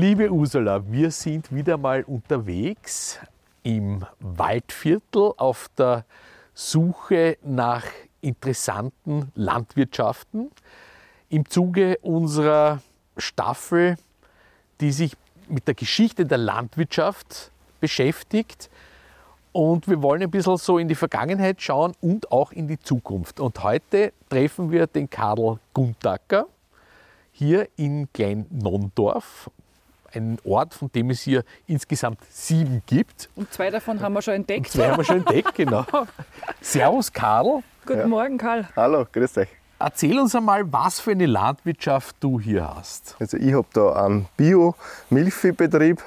Liebe Ursula, wir sind wieder mal unterwegs im Waldviertel auf der Suche nach interessanten Landwirtschaften im Zuge unserer Staffel, die sich mit der Geschichte der Landwirtschaft beschäftigt. Und wir wollen ein bisschen so in die Vergangenheit schauen und auch in die Zukunft. Und heute treffen wir den Karl Guntacker hier in Klein-Nondorf, ein Ort, von dem es hier insgesamt sieben gibt. Und zwei davon haben wir schon entdeckt. Und zwei haben wir schon entdeckt, genau. Servus Karl. Guten ja. Morgen, Karl. Hallo, grüß euch. Erzähl uns einmal, was für eine Landwirtschaft du hier hast. Also ich habe da einen Bio-Milchviehbetrieb,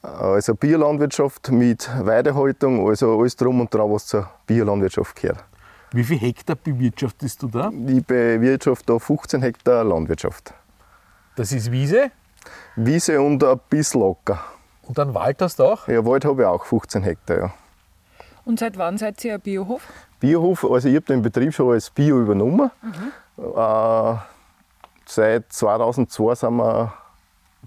also Biolandwirtschaft mit Weidehaltung, also alles drum und dran, was zur Biolandwirtschaft gehört. Wie viel Hektar bewirtschaftest du da? Ich bewirtschafte da 15 Hektar Landwirtschaft. Das ist Wiese? Wiese und ein bisschen Acker. Und dann Wald hast du auch? Ja, Wald habe ich auch 15 Hektar, ja. Und seit wann seid ihr ein Biohof? Biohof, also ich habe den Betrieb schon als Bio übernommen. Mhm. Äh, seit 2002 sind wir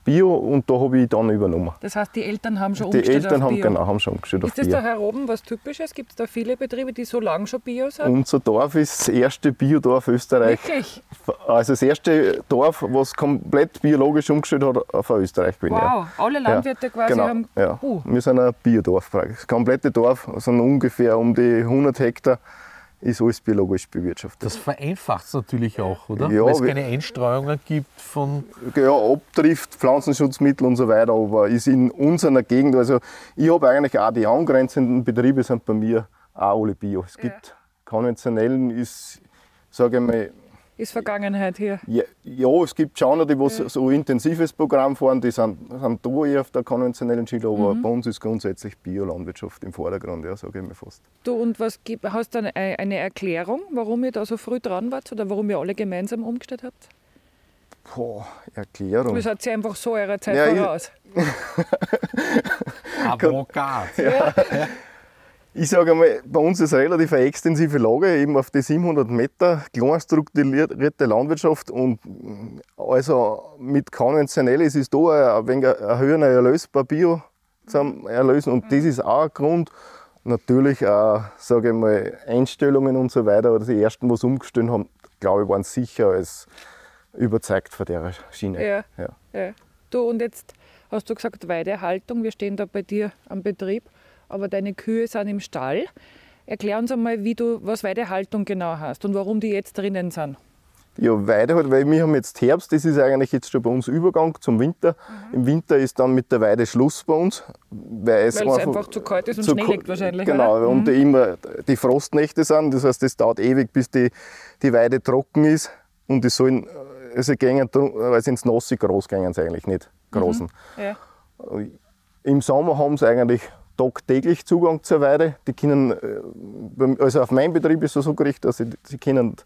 Bio und da habe ich dann übernommen. Das heißt, die Eltern haben schon Die umgestellt Eltern auf haben, Bio. genau, haben schon umgestellt Ist auf das Bio. da hier oben was Typisches? Gibt es da viele Betriebe, die so lange schon Bio sind? Unser Dorf ist das erste Biodorf Österreich. Wirklich? Also das erste Dorf, was komplett biologisch umgestellt hat auf Österreich gewesen. Wow, alle Landwirte ja. quasi genau. haben. Ja. Uh. Wir sind ein Biodorf. Das komplette Dorf sind ungefähr um die 100 Hektar ist alles biologisch bewirtschaftet. Das vereinfacht es natürlich auch, oder? Ja, Weil es keine Einstreuungen gibt von. ja, abtrifft, Pflanzenschutzmittel und so weiter, aber ist in unserer Gegend, also ich habe eigentlich auch die angrenzenden Betriebe sind bei mir auch alle Bio. Es gibt konventionellen, ist, sage ich mal, Ist Vergangenheit hier. ja, ja, es gibt schon die, die so ein intensives Programm fahren, die sind, sind da eher auf der konventionellen Schiene, aber bei uns ist grundsätzlich Biolandwirtschaft im Vordergrund, ja, sage ich mal fast. Du, und was gibt, hast du eine, eine Erklärung, warum ihr da so früh dran wart oder warum ihr alle gemeinsam umgestellt habt? Boah, Erklärung. Ihr seid ja einfach so eurer Zeit Ja, voraus. Avocat. Ich sage einmal, bei uns ist relativ eine extensive Lage, eben auf die 700 Meter, klein strukturierte Landwirtschaft und mm, also mit konventionell ist es da ein wenig ein höherer Erlös bei Bio zu erlösen und das ist auch ein Grund. Natürlich auch, sage ich mal, Einstellungen und so weiter, oder die ersten, die es umgestellt haben, glaube ich, waren sicher als überzeugt von der Schiene. Ja. Ja. Ja. Du, und jetzt hast du gesagt Weidehaltung. Wir stehen da bei dir am Betrieb, aber deine Kühe sind im Stall. Erklär uns einmal, wie du, was Weidehaltung genau hast und warum die jetzt drinnen sind. Ja, weiter halt, weil wir haben jetzt Herbst, das ist eigentlich jetzt schon bei uns Übergang zum Winter. Im Winter ist dann mit der Weide Schluss bei uns. Weil es, es einfach zu kalt ist und Schnee liegt wahrscheinlich, Genau, oder? und immer die Frostnächte sind. Das heißt, es dauert ewig, bis die, die Weide trocken ist. Und die sollen, also gehen, weil sie ins Nasse groß gehen sie eigentlich nicht, großen. Ja. Im Sommer haben sie eigentlich tagtäglich Zugang zur Weide. Die können, äh, also auf meinem Betrieb ist es so gerichtet, dass sie, können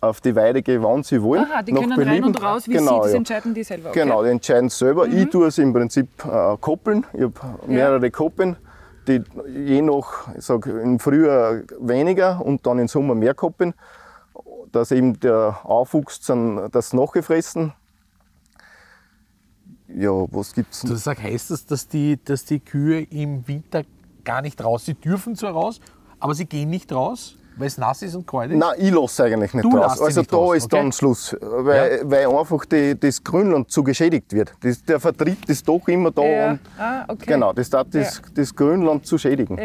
auf die Weide gehen, wann sie wollen. Aha, die können rein Belieben. und raus, wie genau, sie, das ja. entscheiden die selber. Okay. Mhm. Genau, die entscheiden es selber. Ich tue es im Prinzip äh, koppeln. Ich habe mehrere Koppeln, die je nach, ich sag, im Frühjahr weniger und dann im Sommer mehr koppeln, dass eben der Aufwuchs dann das nachgefressen. Ja, was gibt's? Du sag, heißt das, dass die, dass die Kühe im Winter gar nicht raus? Sie dürfen zwar raus, aber sie gehen nicht raus, weil es nass ist und kalt ist? Nein, ich lasse eigentlich nicht Du raus. Also nicht da raus, ist okay. dann Schluss, weil, weil einfach die, das Grünland zu geschädigt wird. Das, der Vertrieb ist doch immer da Ja. und Ah, okay. genau, das darf das, das Grünland zu schädigen.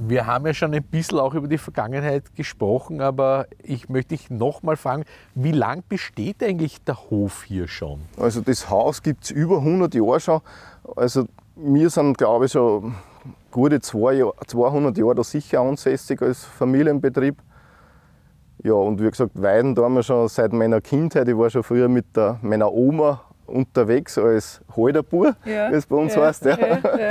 Wir haben ja schon ein bisschen auch über die Vergangenheit gesprochen, aber ich möchte dich noch mal fragen, wie lang besteht eigentlich der Hof hier schon? Also das Haus gibt es über 100 Jahre schon. Also wir sind, glaube ich, schon gute zwei Jahr, 200 Jahre da sicher ansässig als Familienbetrieb. Ja, und wie gesagt, Weiden tun wir schon seit meiner Kindheit. Ich war schon früher mit der, meiner Oma unterwegs als Halderbur, Ja, wie es bei uns ja, heißt. Ja. ja, ja.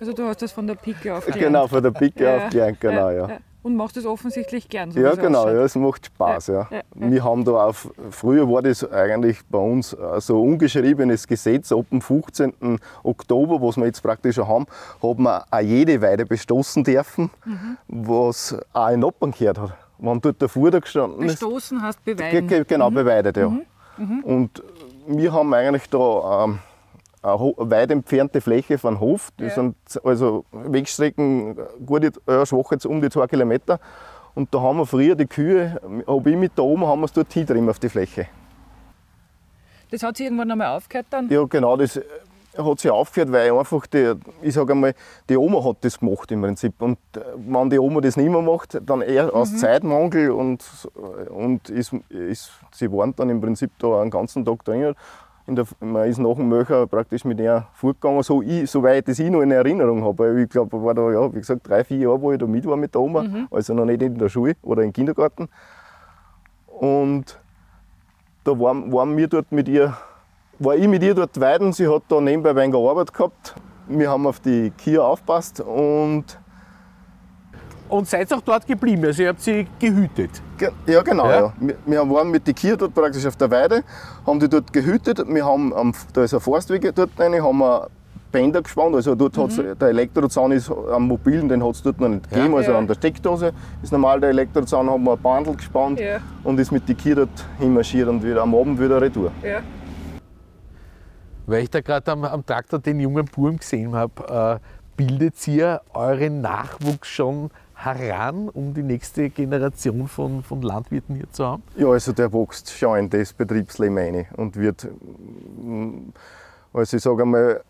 Also du hast das von der Pike auf gelernt. Genau, von der Pike Ja, auf gelernt, genau, ja. Und machst das offensichtlich gern, so Ja, genau, ja, es macht Spaß. Ja, ja, ja. Wir haben da auch, früher war das eigentlich bei uns äh, so ein ungeschriebenes Gesetz, ab dem 15. Oktober, was wir jetzt praktisch schon haben, hat man auch jede Weide bestoßen dürfen, Mhm. was auch in Noppern gehört hat. Wenn dort der Fuder gestanden ist, Bestoßen hast Ge- beweiden. ge- Genau, beweidet, ja. Und wir haben eigentlich da ähm, weit entfernte Fläche von Hof. Das Ja. sind also Wegstrecken gute, ja, schwach jetzt um die zwei Kilometer. Und da haben wir früher die Kühe, habe ich mit da oben, haben wir es dort hinten auf die Fläche. Das hat sich irgendwann einmal aufgehört dann? Ja, genau, das äh, hat sich aufgehört, weil einfach die, ich sage einmal, die Oma hat das gemacht im Prinzip. Und äh, wenn die Oma das nicht mehr macht, dann eher aus Zeitmangel und, und ist, ist, sie waren dann im Prinzip da einen ganzen Tag drinnen. Der, man ist nach dem Möcher praktisch mit ihr fortgegangen, so ich, soweit das ich noch in Erinnerung habe. Ich glaube, war da, ja, wie gesagt, drei, vier Jahre, wo ich da mit war mit der Oma, also noch nicht in der Schule oder im Kindergarten. Und da waren, waren wir dort mit ihr, war ich mit ihr dort weiden. Sie hat da nebenbei ein wenig Arbeit gehabt. Wir haben auf die Kia aufgepasst und Und seid auch dort geblieben, also ihr habt sie gehütet. Ge- Ja, genau. Ja? Ja. Wir, wir waren mit den Kühen dort praktisch auf der Weide, haben die dort gehütet. Wir haben, am, da ist ein Forstweg dort rein, haben wir Bänder gespannt. Also dort hat's, der Elektrozaun ist am mobilen, den hat es dort noch nicht gegeben. Also Ja. an der Steckdose ist normal der Elektrozaun, haben wir ein Bandel gespannt Ja. und ist mit den Kühen dort hinmarschiert und wieder am Abend wieder retour. Ja. Weil ich da gerade am, am Traktor den jungen Burm gesehen habe, äh, bildet ihr euren Nachwuchs schon heran, um die nächste Generation von, von Landwirten hier zu haben? Ja, also der wächst schon in das Betriebsleben rein und wird, mm, also ich sage einmal,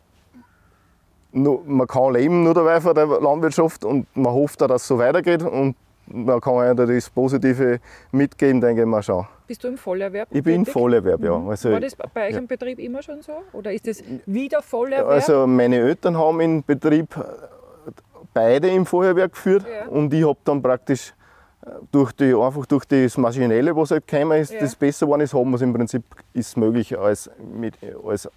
nur, man kann leben nur dabei von der Landwirtschaft und man hofft auch, dass es so weitergeht und man kann auch das Positive mitgeben, denke ich mal schon. Bist du im Vollerwerb? Ich bin tätig? Vollerwerb, ja. Also, War das bei euch ja. im Betrieb immer schon so? Oder ist das wieder Vollerwerb? also meine Eltern haben in Betrieb beide im Feuerwerk geführt Ja. und ich habe dann praktisch äh, durch die, einfach durch das Maschinelle, was halt gekommen ist, Ja. das besser geworden ist, haben wir es im Prinzip ist möglich als, mit, als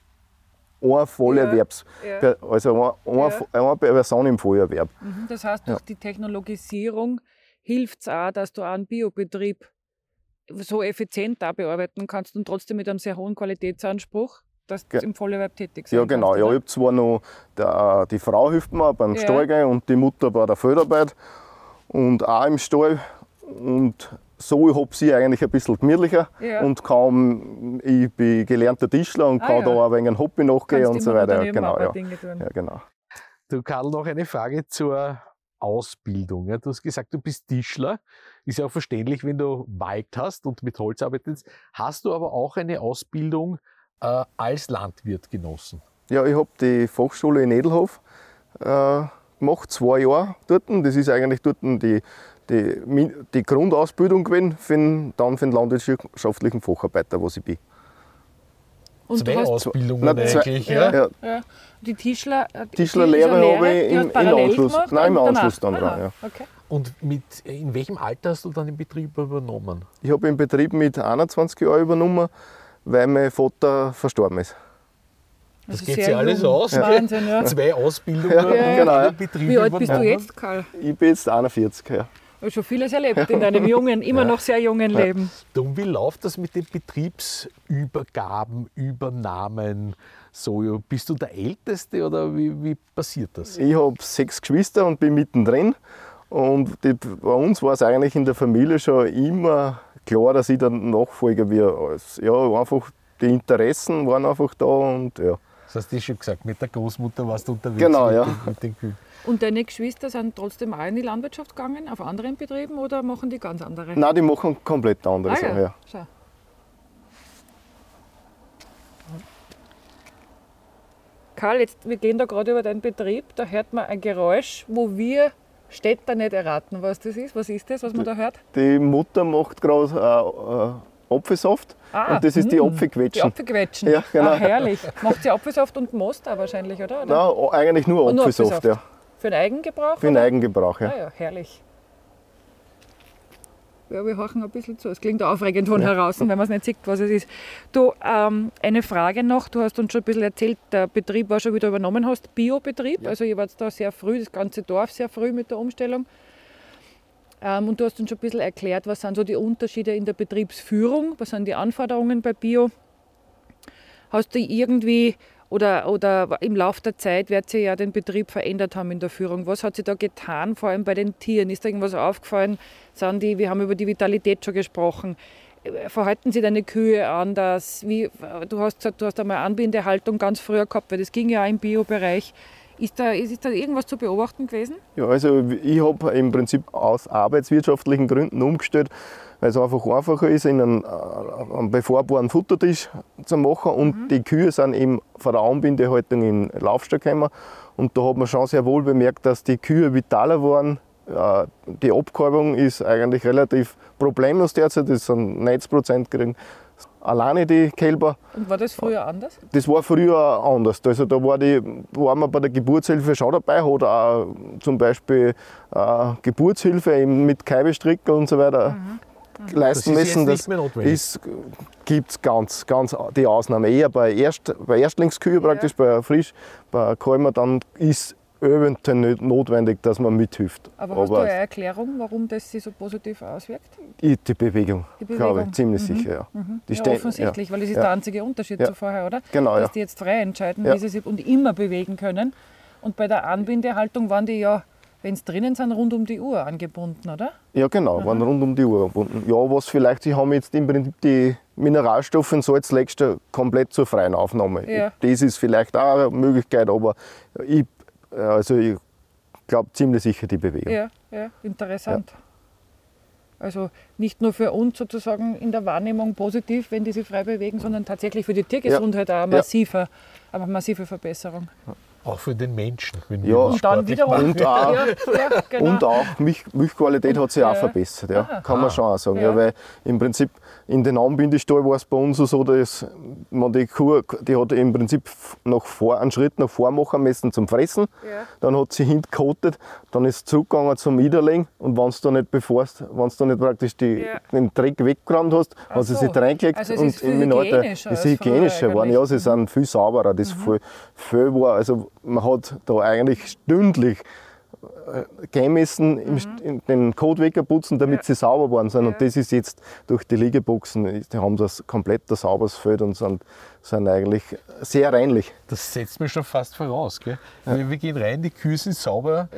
ein Vollerwerbs, Ja. also eine, eine, Person im Feuerwerb. Mhm, Das heißt, durch die Technologisierung hilft es auch, dass du auch einen Biobetrieb so effizient da bearbeiten kannst und trotzdem mit einem sehr hohen Qualitätsanspruch, dass du Ge- im Vollerwerb tätig sein Ja, genau. kannst, Ja, ich habe zwar noch, der, die Frau hilft mir beim Ja. Stallgehen und die Mutter bei der Feldarbeit und auch im Stall. Und so ich habe sie eigentlich ein bisschen gemütlicher Ja. und kann, ich bin gelernter Tischler und Ah, kann ja. da auch ein wenig ein Hobby nachgehen Kannst und so weiter. Genau, ja. Dinge tun. ja, genau. Du Karl, noch eine Frage zur Ausbildung. Ja, du hast gesagt, du bist Tischler. Ist ja auch verständlich, wenn du Wald hast und mit Holz arbeitest. Hast du aber auch eine Ausbildung äh, als Landwirt genossen? Ja, ich habe die Fachschule in Edelhof äh, gemacht, zwei Jahre dort. Das ist eigentlich dort die, die, die Grundausbildung gewesen, für den, dann für den landwirtschaftlichen Facharbeiter, was ich bin. Und Zwei Ausbildungen zwei- eigentlich. Ja. Ja. Ja, ja, die Tischler, äh, die Tischlerlehre Tischlerlehre, habe ich im- im Anschluss- nein, im und Anschluss danach? dann dran, Aha, ja. Okay. Und mit, in welchem Alter hast du dann den Betrieb übernommen? Ich habe den Betrieb mit 21 Jahren übernommen, weil mein Vater verstorben ist. Das Also geht sich alles jung. aus. Wahnsinn, ja. Zwei Ausbildungen Ja, und genau, Betrieb Wie alt bist du jetzt, Karl? Ich bin jetzt 41. Ja. Du hast schon vieles erlebt in deinem jungen, immer noch sehr jungen Leben. Du, und wie läuft das mit den Betriebsübergaben, Übernahmen? So, bist du der Älteste oder wie, wie passiert das? Ich habe sechs Geschwister und bin mittendrin. Und die, bei uns war es eigentlich in der Familie schon immer klar, dass ich der Nachfolger werde. Ja, einfach die Interessen waren einfach da und ja. Das hast du schon gesagt, mit der Großmutter warst du unterwegs Genau, mit, ja. den, mit den Kühen. Und deine Geschwister sind trotzdem auch in die Landwirtschaft gegangen, auf anderen Betrieben oder machen die ganz andere? Nein, die machen komplett andere ah, Sachen. ja. Ja. Karl, jetzt, wir gehen da gerade über deinen Betrieb, da hört man ein Geräusch, wo wir Städter nicht erraten, was das ist. Was ist das, was man da hört? Die Mutter macht gerade äh, äh, Apfelsaft Ah, und das ist die hm, Die Apfelquetschen. Apfelquetschen. Ja, genau. Ah, herrlich. Macht sie Apfelsaft und Most wahrscheinlich, oder? oder? Nein, eigentlich nur Und nur Apfelsaft, Apfelsaft. ja. Für den Eigengebrauch? Für den oder? Eigengebrauch. Ja. Ah ja, herrlich. Ja, wir horchen ein bisschen zu. Es klingt aufregend von ja. heraus, wenn man es nicht sieht, was es ist. Du, ähm, eine Frage noch. Du hast uns schon ein bisschen erzählt, der Betrieb war schon wieder übernommen hast, Biobetrieb. Ja. Also ihr wart da sehr früh, das ganze Dorf sehr früh mit der Umstellung. Ähm, und du hast uns schon ein bisschen erklärt, was sind so die Unterschiede in der Betriebsführung, was sind die Anforderungen bei Bio. Hast du irgendwie oder, oder im Laufe der Zeit wird sich ja den Betrieb verändert haben in der Führung. Was hat sich da getan, vor allem bei den Tieren? Ist da irgendwas aufgefallen? Sind die, wir haben über die Vitalität schon gesprochen. Verhalten Sie deine Kühe anders? Wie, du hast gesagt, du hast einmal Anbindehaltung ganz früher gehabt, weil das ging ja auch im Biobereich. Ist da, ist da irgendwas zu beobachten gewesen? Ja, also ich habe im Prinzip aus arbeitswirtschaftlichen Gründen umgestellt weil es einfach einfacher ist, in einen, äh, einen befahrbaren Futtertisch zu machen und mhm. die Kühe sind eben von der Anbindehaltung in den Laufstall gekommen und da hat man schon sehr wohl bemerkt, dass die Kühe vitaler waren. Äh, die Abkalbung ist eigentlich relativ problemlos derzeit, das sind 90 Prozent kriegen alleine die Kälber. Und war das früher anders? Das war früher anders. Also da war, die, war man bei der Geburtshilfe schon dabei, hat auch zum Beispiel äh, Geburtshilfe mit Kaibestrickel und so weiter mhm leisten das müssen. Das gibt es ganz, ganz die Ausnahme. Eher bei, Erst, bei Erstlingskühe praktisch, ja. bei frisch, bei Kalmer, dann ist eventuell notwendig, dass man mithilft. Aber, hast du eine Erklärung, warum das sich so positiv auswirkt? Die Bewegung, die Bewegung. glaube ich, ziemlich mhm. sicher. Ja. Mhm. Die ja, offensichtlich, ja. weil das ist der einzige Unterschied zu vorher, oder? Genau, Dass die jetzt frei entscheiden, wie sie sich und immer bewegen können. Und bei der Anbindehaltung waren die ja wenn sie drinnen sind, rund um die Uhr angebunden, oder? Ja, genau, Aha. waren rund um die Uhr angebunden. Ja, was vielleicht, sie haben jetzt im Prinzip die Mineralstoffe und Salzleckster komplett zur freien Aufnahme. Ja. Das ist vielleicht auch eine Möglichkeit, aber ich, also ich glaube ziemlich sicher die Bewegung. Ja, ja interessant. Ja. Also nicht nur für uns sozusagen in der Wahrnehmung positiv, wenn die sich frei bewegen, sondern tatsächlich für die Tiergesundheit ja. auch eine massive, eine massive Verbesserung. Auch für den Menschen. Wenn ja, und dann wiederum. Und auch, ja, ja, genau. und auch Milch, Milchqualität hat sich auch verbessert, ja, Aha. kann man schon auch sagen. Ja. weil im Prinzip in den Anbindestall war es bei uns so, dass man die Kuh, die hat im Prinzip noch vor, einen Schritt nach vor machen müssen zum Fressen. Dann hat sie hingekotet, dann ist sie zurückgegangen zum Widerlegen und wenn du da nicht bevorst, wenn du da nicht praktisch die, den Dreck weggeräumt hast, Ach hast du so. sie reingelegt also und im Alter ist hygienischer geworden. Ja, sie sind viel sauberer. Das mhm. viel, viel war, also man hat da eigentlich stündlich äh, gehen müssen, mhm. den Code wegputzen, damit ja. sie sauber worden sind. Ja. Und das ist jetzt durch die Liegeboxen, die haben das komplett ein sauberes Feld und sind, sind eigentlich sehr reinlich. Das setzt mir schon fast voraus. Gell? Ja. Wir gehen rein, die Kühe sind sauber.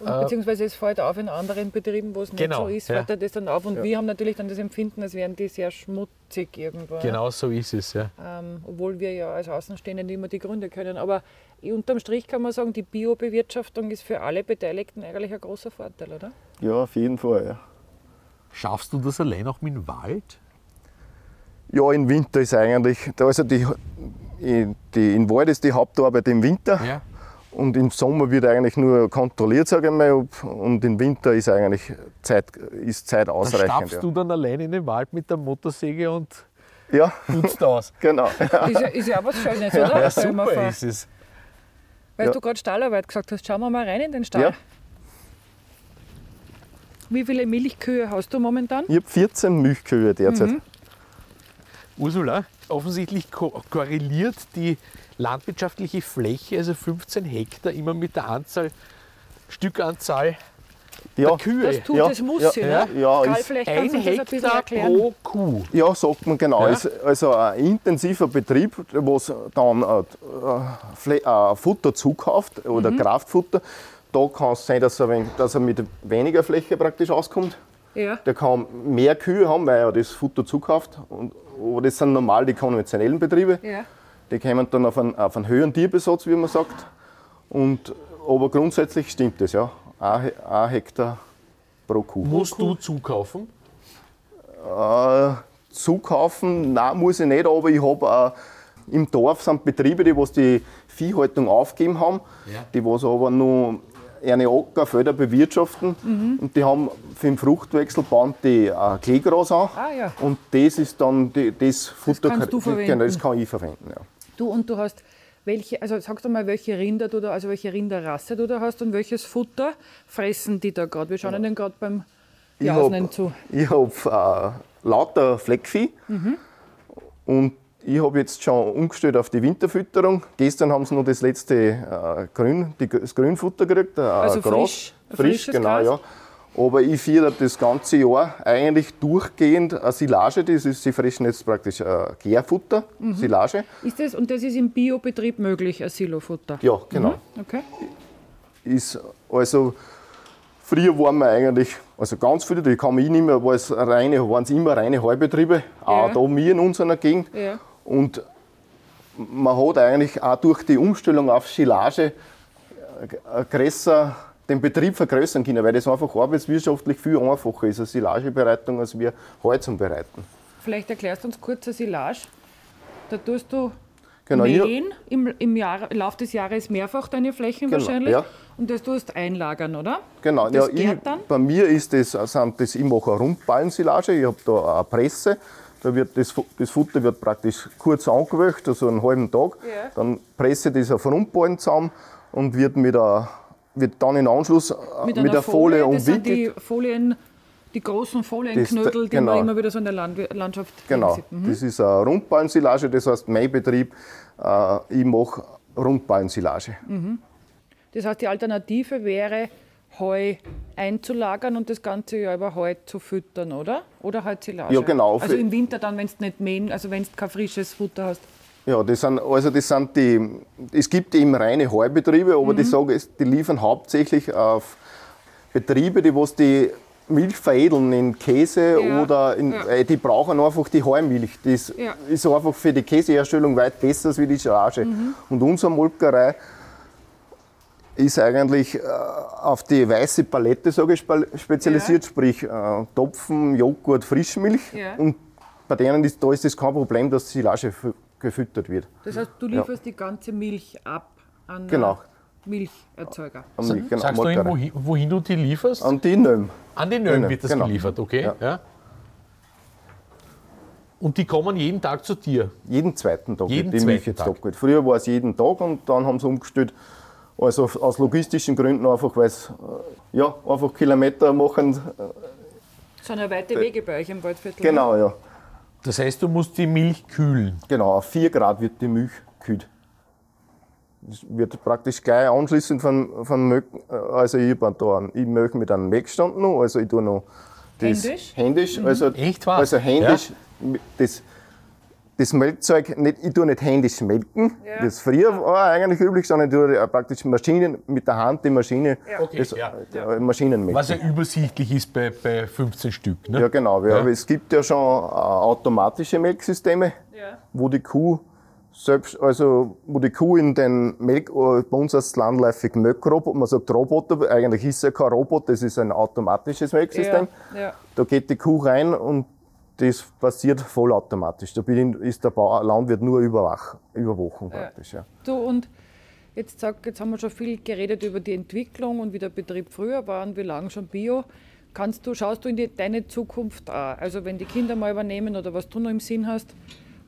Und beziehungsweise es fällt auf in anderen Betrieben, wo es genau, nicht so ist, fällt ja. das dann auf. Und ja. wir haben natürlich dann das Empfinden, als wären die sehr schmutzig irgendwo. Genau so ist es, ja. Ähm, obwohl wir ja als Außenstehende nicht immer die Gründe können. Aber unterm Strich kann man sagen, die Biobewirtschaftung ist für alle Beteiligten eigentlich ein großer Vorteil, oder? Ja, auf jeden Fall, ja. Schaffst du das allein auch mit dem Wald? Ja, im Winter ist eigentlich, also die, die, in Wald ist die Hauptarbeit im Winter. Ja. Und im Sommer wird eigentlich nur kontrolliert, sage ich mal, und im Winter ist eigentlich Zeit, ist Zeit ausreichend. Da stapfst ja. du dann allein in den Wald mit der Motorsäge und ja. putzt aus. genau. Ja. Ist, ja, ist ja auch was Schönes, oder? Ja, super ist es. Weil ja. du gerade Stallarbeit gesagt hast, schauen wir mal rein in den Stall. Ja. Wie viele Milchkühe hast du momentan? Ich habe 14 Milchkühe derzeit. Mhm. Ursula, offensichtlich ko korreliert die landwirtschaftliche Fläche, also 15 Hektar, immer mit der Anzahl, Stückanzahl ja. Kühe. Das tut, ja. das muss ja. sie, ne? Ja, Karl, vielleicht ein Hektar pro Kuh. Ja, sagt man genau. Ja. Also ein intensiver Betrieb, wo dann äh, äh, Futter zukauft oder mhm. Kraftfutter. Da kann es sein, dass er, dass er mit weniger Fläche praktisch auskommt. Ja. Der kann mehr Kühe haben, weil er das Futter zukauft. Und, aber das sind normal die konventionellen Betriebe. Ja. Die kommen dann auf einen, auf einen höheren Tierbesatz, wie man sagt. Und, aber grundsätzlich stimmt das, ja. Ein, ein Hektar pro Kuh. Musst du zukaufen? Äh, zukaufen, nein, muss ich nicht, aber ich habe äh, im Dorf sind Betriebe, die was die Viehhaltung aufgegeben haben, ja. die was aber nur eine Ackerfelder bewirtschaften mhm. und die haben für den Fruchtwechsel bauen die äh, Kleegras an ah, ja. und das ist dann die, das Futter, das, kannst du verwenden. Genau, das kann ich verwenden. Ja. Du und du hast welche, also sagst du mal, welche Rinder du da, also welche Rinderrasse du da hast und welches Futter fressen die da gerade? Wir schauen ja. ihnen gerade beim hab- zu. Ich habe äh, lauter Fleckvieh und ich habe jetzt schon umgestellt auf die Winterfütterung. Gestern haben sie noch das letzte äh, Grün, die, das Grünfutter gekriegt, äh, Also Gras. frisch- frisch, frisches genau, Gras? ja. Aber ich führe das ganze Jahr eigentlich durchgehend eine Silage. Das ist, sie fressen jetzt praktisch äh, Gärfutter, Mhm. Silage. Ist das, und das ist im Biobetrieb möglich, ein Silofutter? Ja, genau. Okay. ist also früher waren wir eigentlich, also ganz viele, die kann mich nicht mehr, war es reine, waren es immer reine Heubetriebe, auch Ja. da wir in unserer Gegend. Ja. Und man hat eigentlich auch durch die Umstellung auf Silage äh, größer, den Betrieb vergrößern können, weil das einfach arbeitswirtschaftlich viel einfacher ist, eine Silagebereitung, als wir zum Bereiten. Vielleicht erklärst du uns kurz eine Silage. Da tust du Genau, mähen im, im Jahr, Lauf des Jahres mehrfach deine Flächen Genau, wahrscheinlich. ja. Und das tust du einlagern, oder? Genau, Das ja, ich, dann? bei mir ist das, sind das, ich mache eine Rundballensilage, ich habe da eine Presse, da wird das, das Futter wird praktisch kurz angewöcht, also einen halben Tag, Ja. dann presse ich das auf Rundballen zusammen und wird, mit a, wird dann in Anschluss äh, mit, einer der Folie, Das sind umwickelt. die Folien, die großen Folienknödel, die genau. man immer wieder so in der Land Landschaft Genau, sieht. Mhm. das ist eine Rundballensilage, das heißt mein Betrieb, äh, ich mache Rundballensilage. Das heißt, die Alternative wäre, Heu einzulagern und das ganze Jahr über Heu zu füttern, oder? Oder halt Silage? Ja, genau. Also im Winter dann, wenn du nicht mähen, also wenn du kein frisches Futter hast. Ja, das sind, also das sind die, es gibt eben reine Heubetriebe, aber die, sagen, die liefern hauptsächlich auf Betriebe, die was die Milch veredeln in Käse Ja, oder in, ja. äh, die brauchen einfach die Heumilch. Das Ja. ist einfach für die Käseherstellung weit besser als wie die Silage. Und unsere Molkerei ist eigentlich äh, auf die weiße Palette sage ich, spe- spezialisiert, sprich äh, Topfen, Joghurt, Frischmilch. Und bei denen ist, da ist das kein Problem, dass Silage fü- gefüttert wird. Das heißt, du lieferst die ganze Milch ab an Genau. Milcherzeuger. Am- genau, Sagst du Molkerei. ihm, wohin, wohin du die lieferst? An die Nöm. An die Nöm wird das genau. geliefert, okay? Ja. Ja. Und die kommen jeden Tag zu dir. Jeden zweiten Tag Jeden wird die Milch zweiten jetzt Tag. Früher war es jeden Tag und dann haben sie umgestellt. Also aus logistischen Gründen einfach, weil es äh, ja, einfach Kilometer machen. äh, Das sind ja weite Wege bei euch im Waldviertel. Genau, ja. Das heißt, du musst die Milch kühlen. Genau, auf 4 Grad wird die Milch gekühlt. Das wird praktisch gleich anschließend von, von Milch, äh, also ich habe da ich Milch mit einem Milchstand noch, also ich tue noch das Händisch? händisch also, Echt wahr? also händisch das, das Melkzeug, nicht, ich tue nicht händisch melken, Ja. das früher war eigentlich üblich, sondern ich tue äh, praktisch Maschinen, mit der Hand die Maschine, Okay, das, ja. äh, Maschinenmelken. Was ja übersichtlich ist bei, bei 15 Stück. Ne? Ja, genau. Ja. Ja. Aber es gibt ja schon äh, automatische Melksysteme, Ja. wo die Kuh selbst, also wo die Kuh in den Melk, bei uns heißt es landläufig Melkrobot, man sagt Roboter, eigentlich ist es ja kein Roboter, das ist ein automatisches Melksystem. Ja, ja. Da geht die Kuh rein und das passiert vollautomatisch. Da ist der Bauer, Landwirt nur überwach, überwachen praktisch. Ja. Du und jetzt, sag, jetzt haben wir schon viel geredet über die Entwicklung und wie der Betrieb früher war und wie lange schon Bio. Kannst du, schaust du in die, deine Zukunft an? Also wenn die Kinder mal übernehmen oder was du noch im Sinn hast,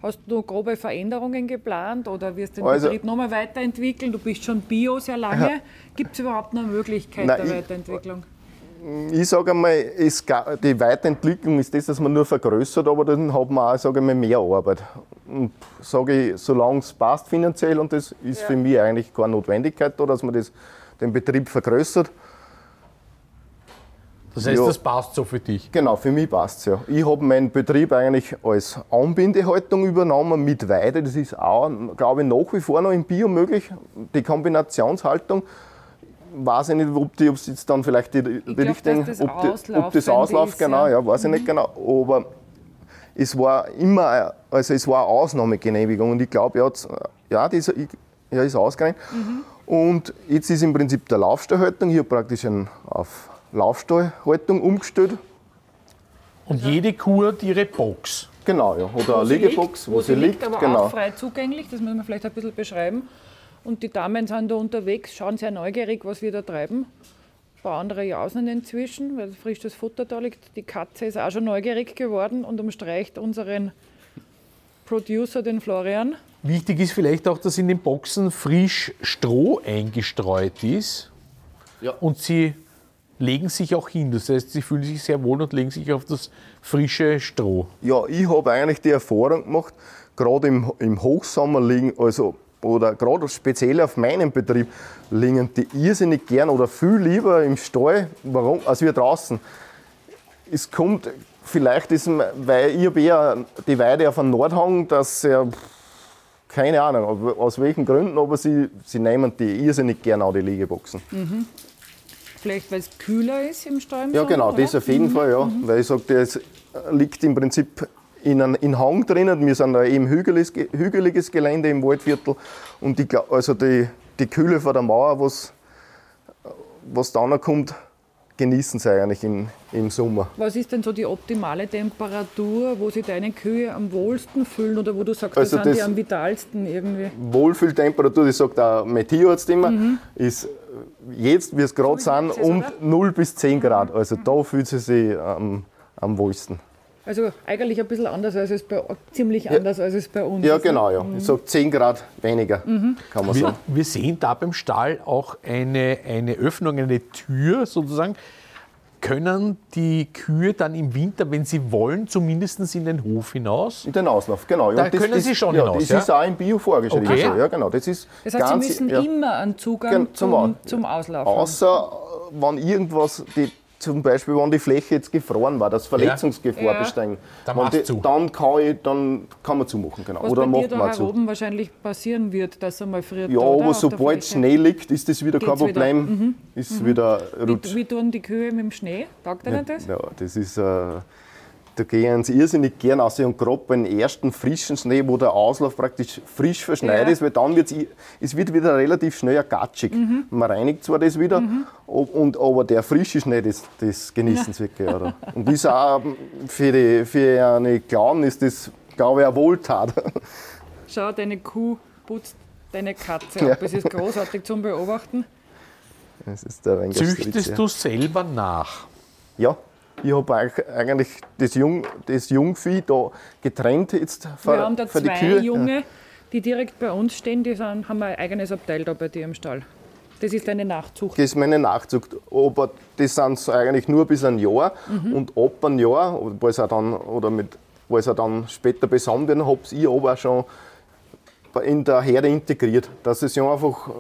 hast du grobe Veränderungen geplant oder wirst du den Also- Betrieb nochmal weiterentwickeln? Du bist schon Bio sehr lange. Gibt es überhaupt noch eine Möglichkeit Nein, der Weiterentwicklung? Ich sage einmal, es, die Weiterentwicklung ist das, dass man nur vergrößert, aber dann hat man auch sage ich mal, mehr Arbeit. Und sage ich, solange es passt finanziell, und das ist Ja. für mich eigentlich keine Notwendigkeit da, dass man das, den Betrieb vergrößert. Das heißt, Ja. das passt so für dich. Genau, für mich passt es ja. Ich habe meinen Betrieb eigentlich als Anbindehaltung übernommen mit Weide. Das ist auch, glaube ich, nach wie vor noch im Bio möglich. Die Kombinationshaltung. Weiß ich nicht, ob die, ob es jetzt dann vielleicht die, die glaub, Richtung, dass das ob, die, ob das ausläuft, ist, genau, ja. ja, weiß ich nicht genau. Aber es war immer, also es war eine Ausnahmegenehmigung und ich glaube, ja, ja, die ist, ja, ist ausgegangen. Und jetzt ist im Prinzip der Laufstallhaltung, ich habe praktisch einen, auf Laufstallhaltung umgestellt. Und jede Kuh hat ihre Box. Genau, ja. Oder eine sie Liegebox, liegt, wo, sie liegt. aber genau. auch frei zugänglich, das muss man vielleicht ein bisschen beschreiben. Und die Damen sind da unterwegs, schauen sehr neugierig, was wir da treiben. Ein paar andere Jausen inzwischen, weil frisches Futter da liegt. Die Katze ist auch schon neugierig geworden und umstreicht unseren Producer, den Florian. Wichtig ist vielleicht auch, dass in den Boxen frisch Stroh eingestreut ist Ja. und sie legen sich auch hin. Das heißt, sie fühlen sich sehr wohl und legen sich auf das frische Stroh. Ja, ich habe eigentlich die Erfahrung gemacht, gerade im, im Hochsommer liegen, also oder gerade speziell auf meinem Betrieb, liegen die irrsinnig gern oder viel lieber im Stall warum, als wir draußen. Es kommt, vielleicht ist, weil ich habe eher die Weide auf einem Nordhang, dass er, keine Ahnung, aus welchen Gründen, aber sie, sie nehmen die irrsinnig gern auch die Liegeboxen. Mhm. Vielleicht, weil es kühler ist im Stall? Im ja, Sommer, genau, oder? das auf jeden Fall, ja. Weil ich sage, das liegt im Prinzip in einem in Hang drinnen. Wir sind da eben hügeliges, hügeliges Gelände im Waldviertel. Und glaub, also die, die Kühle von der Mauer, was, was da kommt, genießen sie eigentlich im, im Sommer. Was ist denn so die optimale Temperatur, wo sich deine Kühe am wohlsten fühlen oder wo du sagst, Also das sind die am vitalsten irgendwie? Wohlfühltemperatur, das sagt auch mein Tierarzt immer, Mhm. ist jetzt, wie es gerade So sind, um oder? 0 bis 10 Grad. Also da fühlt sie sich am, am wohlsten. Also eigentlich ein bisschen anders als es bei ziemlich anders als es bei uns Ja, ist. ne? genau, ja. Ich sage 10 Grad weniger, Mhm. kann man Wir, sagen. wir sehen da beim Stall auch eine, eine Öffnung, eine Tür sozusagen. Können die Kühe dann im Winter, wenn sie wollen, zumindest in den Hof hinaus? In den Auslauf, genau. Da Und das, können das, Sie schon ja, hinaus, Das ja? ist auch im Bio vorgeschrieben. Okay. so, Ja, genau. Das, ist Das heißt, ganz, sie müssen ja, immer einen Zugang zum zum, Au- zum Auslauf haben. Außer äh, wenn irgendwas, die, zum Beispiel, wenn die Fläche jetzt gefroren war, dass Verletzungsgefahr Ja. besteht, Dann die, zu. dann kann, ich, dann kann man zumachen. Genau. Was Oder bei dir macht da man oben wahrscheinlich passieren wird, dass er mal friert. Ja, aber sobald. Schnee liegt, ist das wieder kein Geht's wieder. Problem. Ist wieder Rutsch. Wie, wie tun die Kühe mit dem Schnee? Taugt ihnen das? Ja, das ist, äh, da gehen sie irrsinnig gern raus. Und gerade beim ersten frischen Schnee, wo der Auslauf praktisch frisch verschneit Ja. ist, weil dann wird's, i- es wird wieder relativ schnell gatschig. Mhm. Man reinigt zwar das wieder, ob- und, aber der frische Schnee, das, das genießen sie wirklich. Oder? Und ist auch für, die, für eine Clown ist das, glaube ich, eine Wohltat. Schau, deine Kuh putzt deine Katze ab. Es ist großartig zum Beobachten. Das ist ja. Züchtest du selber nach? Ja, ich habe eigentlich das, Jung, das Jungvieh da getrennt jetzt für, Wir haben da zwei Kühe. Junge, die direkt bei uns stehen. Die sind, haben ein eigenes Abteil da bei dir im Stall. Das ist deine Nachzucht. Das ist meine Nachzucht. Aber das sind eigentlich nur bis ein Jahr. Mhm. Und ab ein Jahr, weil sie dann, oder mit, weil sie dann später besamt werden, habe ich aber schon in der Herde integriert. Dass sie sich einfach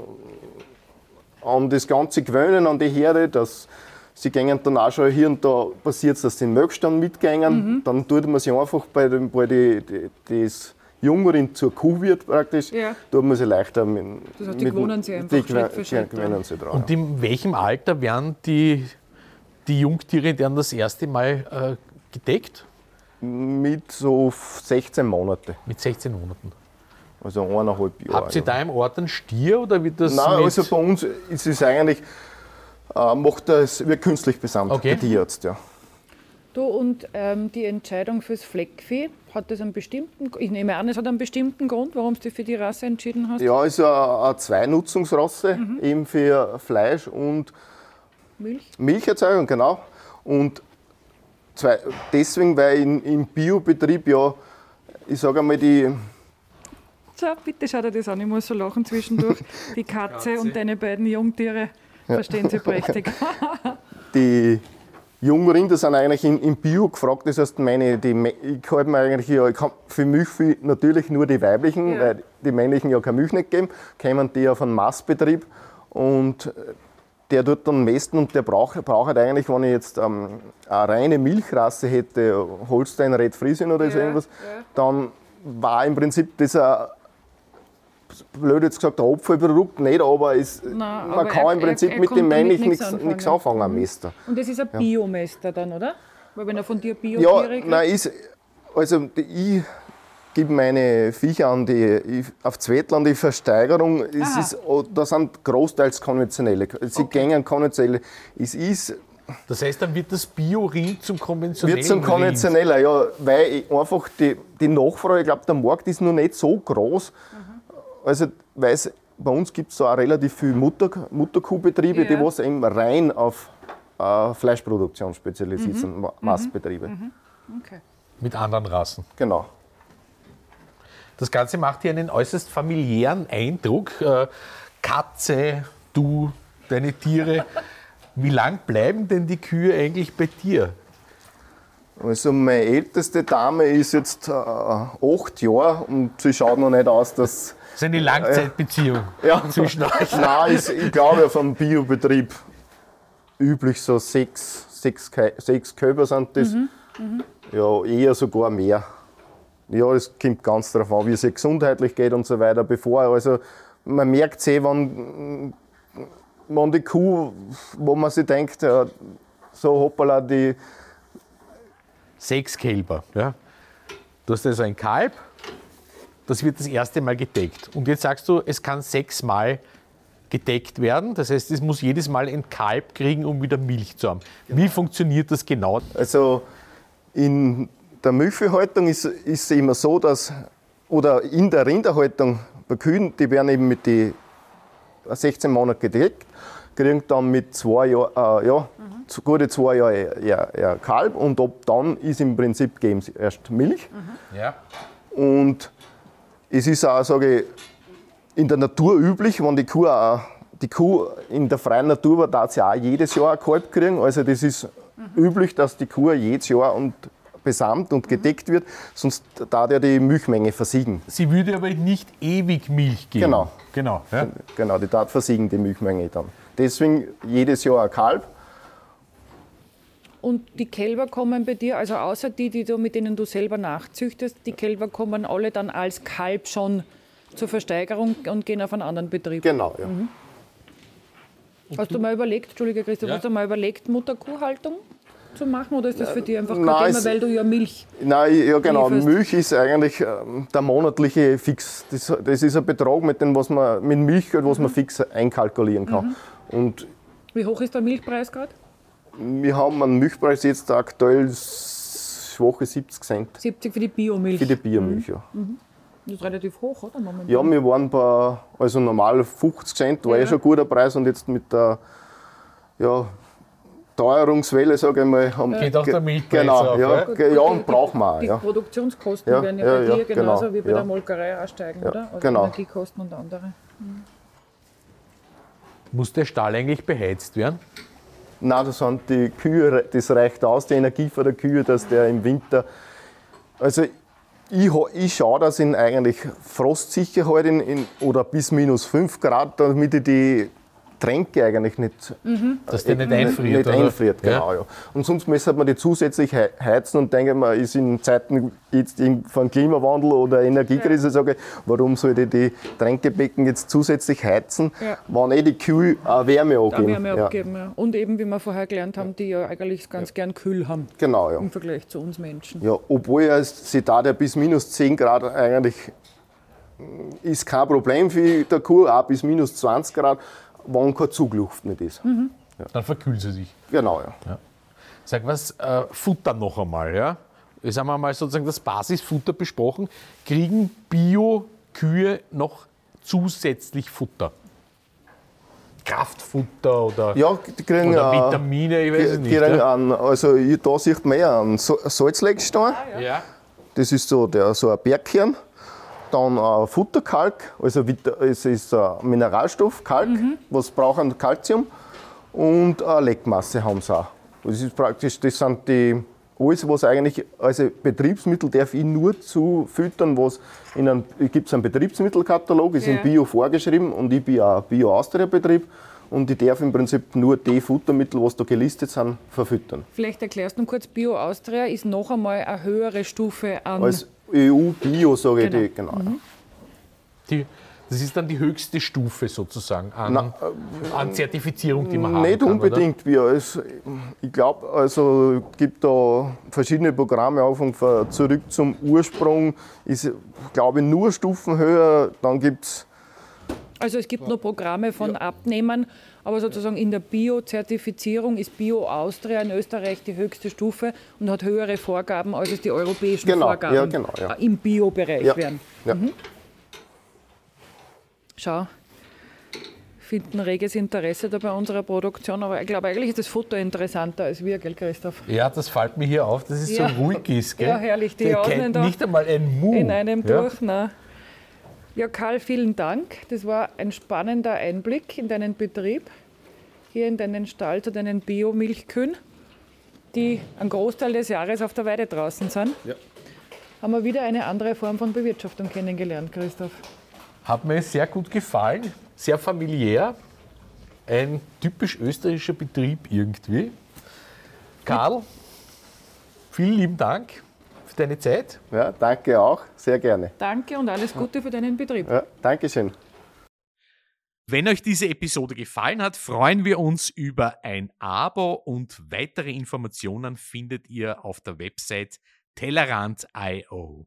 an das Ganze gewöhnen, an die Herde, dass sie gehen dann auch schon hier und da passiert es, dass sie den Milchstand mitgehen. Mhm. Dann tut man sich einfach bei dem, bei die, die, das Jungrin zur Kuh wird praktisch, Ja. tut man sie leichter mit, Das heißt, die gewöhnen sich einfach die Schritt für Schritt gewöhnen sich dran. Und in welchem Alter werden die, die Jungtiere dann das erste Mal äh, gedeckt? Mit so 16 Monate, Mit 16 Monaten. also eineinhalb Jahre. Habt ihr da im Ort einen Stier oder wird das Nein, mit also bei uns ist es eigentlich, äh, macht das, wird künstlich besamt, Okay. der Tierarzt, ja. Du und ähm, die Entscheidung fürs Fleckvieh, hat das einen bestimmten, ich nehme an, es hat einen bestimmten Grund, warum du dich für die Rasse entschieden hast? Ja, ist eine, eine Zweinutzungsrasse, Mhm. eben für Fleisch und Milch? Milcherzeugung, genau. Und zwei, deswegen, weil in, im Biobetrieb ja, ich sage einmal, die, So, bitte schau dir das an, ich muss so lachen zwischendurch. Die Katze, und deine beiden Jungtiere verstehen sie prächtig. die Jungrinder sind eigentlich in, im Bio gefragt. Das heißt, meine, die, ich halte mir eigentlich, ja, ich kann für Milchvieh natürlich nur die weiblichen, Ja. weil die männlichen ja keine Milch nicht geben, kommen die auf einen Mastbetrieb und äh, der tut dann mästen und der braucht, braucht halt eigentlich, wenn ich jetzt ähm, eine reine Milchrasse hätte, Holstein, Red Friesin oder so Ja, irgendwas, dann war im Prinzip dieser blöd jetzt gesagt, der Abfallprodukt nicht, aber es, Nein, man aber kann er- im Prinzip er- er mit dem damit männlichen nichts anfangen. am Mester. Und das ist ein Biomester dann, oder? Weil wenn er von dir Ja, Bio-Tiere kriegt. nein, ist, also ich gebe meine Viecher an die, ich, auf Zwettland die Versteigerung. Es ist, oh, da sind großteils konventionelle. Sie gängen konventionelle. Es ist, Das heißt, dann wird das Bio-Rind zum konventionellen wird zum Rind. konventioneller, ja, weil ich einfach die, die Nachfrage, ich glaube, der Markt ist noch nicht so groß. Also, weil bei uns gibt es so auch relativ viele Mutter, Mutterkuhbetriebe, die Ja. was eben rein auf äh, Fleischproduktion spezialisiert Mhm. sind, Ma- Mastbetriebe. Okay. Mit anderen Rassen. Genau. Das Ganze macht hier einen äußerst familiären Eindruck. Äh, Katze, du, deine Tiere. Wie lang bleiben denn die Kühe eigentlich bei dir? Also meine älteste Dame ist jetzt äh, acht Jahre und sie schaut noch nicht aus, dass... Das ist eine Langzeitbeziehung Äh, ja. zwischen euch. Nein, ist, ich glaube auf einem Biobetrieb üblich so sechs, sechs, sechs Kälber sind das. Ja, eher sogar mehr. Ja, es kommt ganz darauf an, wie es ihr gesundheitlich geht und so weiter. Bevor, also man merkt sehr, wenn, wenn die Kuh, wo man sich denkt, ja, so hoppala, die, Sechs Kälber. Ja. Du hast also ein Kalb, das wird das erste Mal gedeckt. Und jetzt sagst du, es kann sechsmal gedeckt werden. Das heißt, es muss jedes Mal ein Kalb kriegen, um wieder Milch zu haben. Wie funktioniert das genau? Also in der Milchviehhaltung ist, ist es immer so, dass, oder in der Rinderhaltung bei Kühen, die werden eben mit die 16 Monaten gedeckt, kriegen dann mit zwei Jahren, äh, ja, zu gute zwei Jahre ihr, ihr Kalb und ab dann ist im Prinzip geben sie erst Milch. Ja. Und es ist auch, sage ich, in der Natur üblich, wenn die Kuh, auch, die Kuh in der freien Natur war, darf sie auch jedes Jahr ein Kalb kriegen. Also das ist üblich, dass die Kuh jedes Jahr und besamt und gedeckt wird, sonst darf ja die Milchmenge versiegen. Sie würde aber nicht ewig Milch geben. Genau. Genau. Ja. Genau, die darf versiegen, die Milchmenge dann. Deswegen jedes Jahr ein Kalb. Und die Kälber kommen bei dir, also außer die, die du, mit denen du selber nachzüchtest, die Kälber kommen alle dann als Kalb schon zur Versteigerung und gehen auf einen anderen Betrieb. Genau, ja. Hast du mal überlegt, Entschuldige Christoph, Ja. hast du mal überlegt, Mutterkuhhaltung zu machen oder ist das für dich einfach kein Nein, Thema, weil du ja Milch Nein, ja genau. Lieferst. Milch ist eigentlich ähm, der monatliche Fix. Das, das ist ein Betrag, mit dem was man mit Milchgeld, was man fix einkalkulieren kann. Und Wie hoch ist der Milchpreis gerade? wir haben einen Milchpreis jetzt aktuell schwache 70 Cent 70 für die Biomilch. für die Biomilch. Ja. Das ist relativ hoch, oder? Momentan? ja, wir waren bei also normal 50 Cent, war Ja. eh schon ein guter Preis und jetzt mit der ja, Teuerungswelle, sage ich mal, haben Geht auch der Milchpreis genau, auf, ja, ja? Gut, ja, die- und brauchen wir auch. Die Ja. Produktionskosten Ja, werden ja, ja, bei ja, dir genauso genau, wie bei ja. der Molkerei auch steigen, Ja, oder? Also genau. Energiekosten und andere. Muss der Stall eigentlich beheizt werden? Nein, das sind die Kühe, das reicht aus, die Energie von der Kühe, dass der im Winter. Also ich, ich schaue, dass ihn eigentlich frostsicher halt in, in, oder bis minus 5 Grad, damit ich die Tränke eigentlich nicht, Dass der nicht nicht, einfriert. nicht oder? einfriert. Genau, ja. Und sonst müsste man die zusätzlich hei- heizen und denke mal, ist in Zeiten jetzt von Klimawandel oder Energiekrise, sage ich, warum sollte ich die Tränkebecken jetzt zusätzlich heizen, Ja. wenn eh die Kühe auch Wärme Da angeben. Wärme ja. abgeben, ja. Und eben, wie wir vorher gelernt haben, die ja eigentlich ganz gern kühl haben Genau, ja. im Vergleich zu uns Menschen. Ja, obwohl ja sie da der bis minus 10 Grad eigentlich mm, ist kein Problem für die Kuh, auch bis minus 20 Grad, wenn keine Zugluft nicht ist. Dann verkühlt sie sich. Genau, ja. Sag was, äh, Futter noch einmal. Ja? Jetzt haben wir mal sozusagen das Basisfutter besprochen. Kriegen Bio-Kühe noch zusätzlich Futter? Kraftfutter oder, Ja, die kriegen, oder Vitamine, ich weiß es nicht. Ja? einen, also da sieht man ja einen So- Salzleckstein, Ja. das ist so, der, so ein Bergkern. Dann ein Futterkalk, also es ist ein Mineralstoff, Kalk, was brauchen Kalzium. Und eine Leckmasse haben sie auch. Das ist praktisch, das sind die, alles, was eigentlich, also Betriebsmittel darf ich nur zufüttern, was in einem, gibt es einen Betriebsmittelkatalog, ist Ja. in Bio vorgeschrieben und ich bin ein Bio-Austria-Betrieb und ich darf im Prinzip nur die Futtermittel, was da gelistet sind, verfüttern. Vielleicht erklärst du kurz, Bio Austria ist noch einmal eine höhere Stufe an. Als EU-Bio, sage Genau. ich, die, genau. ja. Die, das ist dann die höchste Stufe sozusagen an, an Zertifizierung, die man haben Nicht kann, unbedingt. Wir, es, ich glaube, also es gibt da verschiedene Programme, Anfang von zurück zum Ursprung ist, glaube ich, nur Stufen höher. Dann gibt es Also es gibt nur Programme von Abnehmern, aber sozusagen in der Bio-Zertifizierung ist Bio Austria in Österreich die höchste Stufe und hat höhere Vorgaben, als es die europäischen Genau, Vorgaben ja, genau, ja. im Bio-Bereich ja, wären. ja. Schau, finden reges Interesse da bei unserer Produktion, aber ich glaube, eigentlich ist das Futter interessanter als wir, gell, Christoph? Ja, das fällt mir hier auf, dass es Ja. so ruhig ist. Gell? Ja, herrlich, die kennt da nicht einmal ein Mu. In einem ja? durch, na. Ja, Karl, vielen Dank. Das war ein spannender Einblick in deinen Betrieb. hier in deinen Stall zu deinen Biomilchkühen, die einen Großteil des Jahres auf der Weide draußen sind. Ja. Haben wir wieder eine andere Form von Bewirtschaftung kennengelernt, Christoph. Hat mir sehr gut gefallen, sehr familiär, ein typisch österreichischer Betrieb irgendwie. Karl, vielen lieben Dank für deine Zeit. Ja, danke auch, sehr gerne. Danke und alles Gute für deinen Betrieb. Ja, Dankeschön. Wenn euch diese Episode gefallen hat, freuen wir uns über ein Abo und weitere Informationen findet ihr auf der Website Tellerant.io.